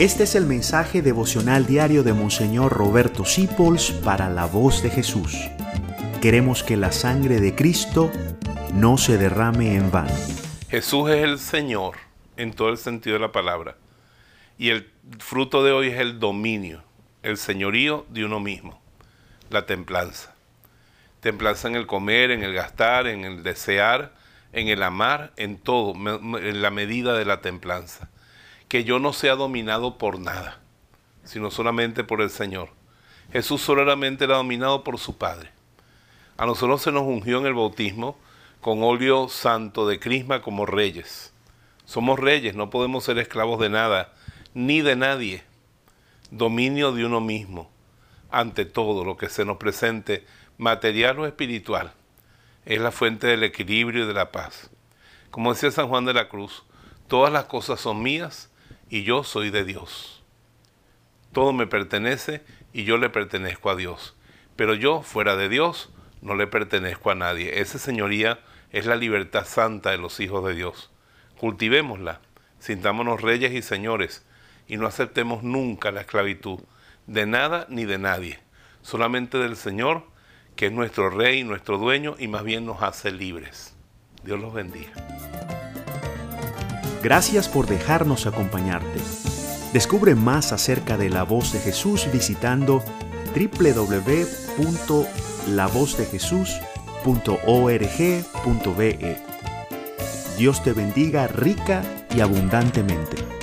Este es el mensaje devocional diario de Monseñor Roberto Sipols para la voz de Jesús. Queremos que la sangre de Cristo no se derrame en vano. Jesús es el Señor en todo el sentido de la palabra. Y el fruto de hoy es el dominio, el señorío de uno mismo, la templanza. Templanza en el comer, en el gastar, en el desear, en el amar, en todo, en la medida de la templanza que yo no sea dominado por nada, sino solamente por el Señor. Jesús solamente era dominado por su Padre. A nosotros se nos ungió en el bautismo con óleo santo de crisma como reyes. Somos reyes, no podemos ser esclavos de nada, ni de nadie. Dominio de uno mismo, ante todo lo que se nos presente, material o espiritual, es la fuente del equilibrio y de la paz. Como decía San Juan de la Cruz, todas las cosas son mías y yo soy de Dios. Todo me pertenece y yo le pertenezco a Dios. Pero yo, fuera de Dios, no le pertenezco a nadie. Esa señoría es la libertad santa de los hijos de Dios. Cultivémosla, sintámonos reyes y señores, y no aceptemos nunca la esclavitud de nada ni de nadie, solamente del Señor, que es nuestro rey, nuestro dueño, y más bien nos hace libres. Dios los bendiga. Gracias por dejarnos acompañarte. Descubre más acerca de la voz de Jesús visitando www.lavozdejesús.org.be. Dios te bendiga rica y abundantemente.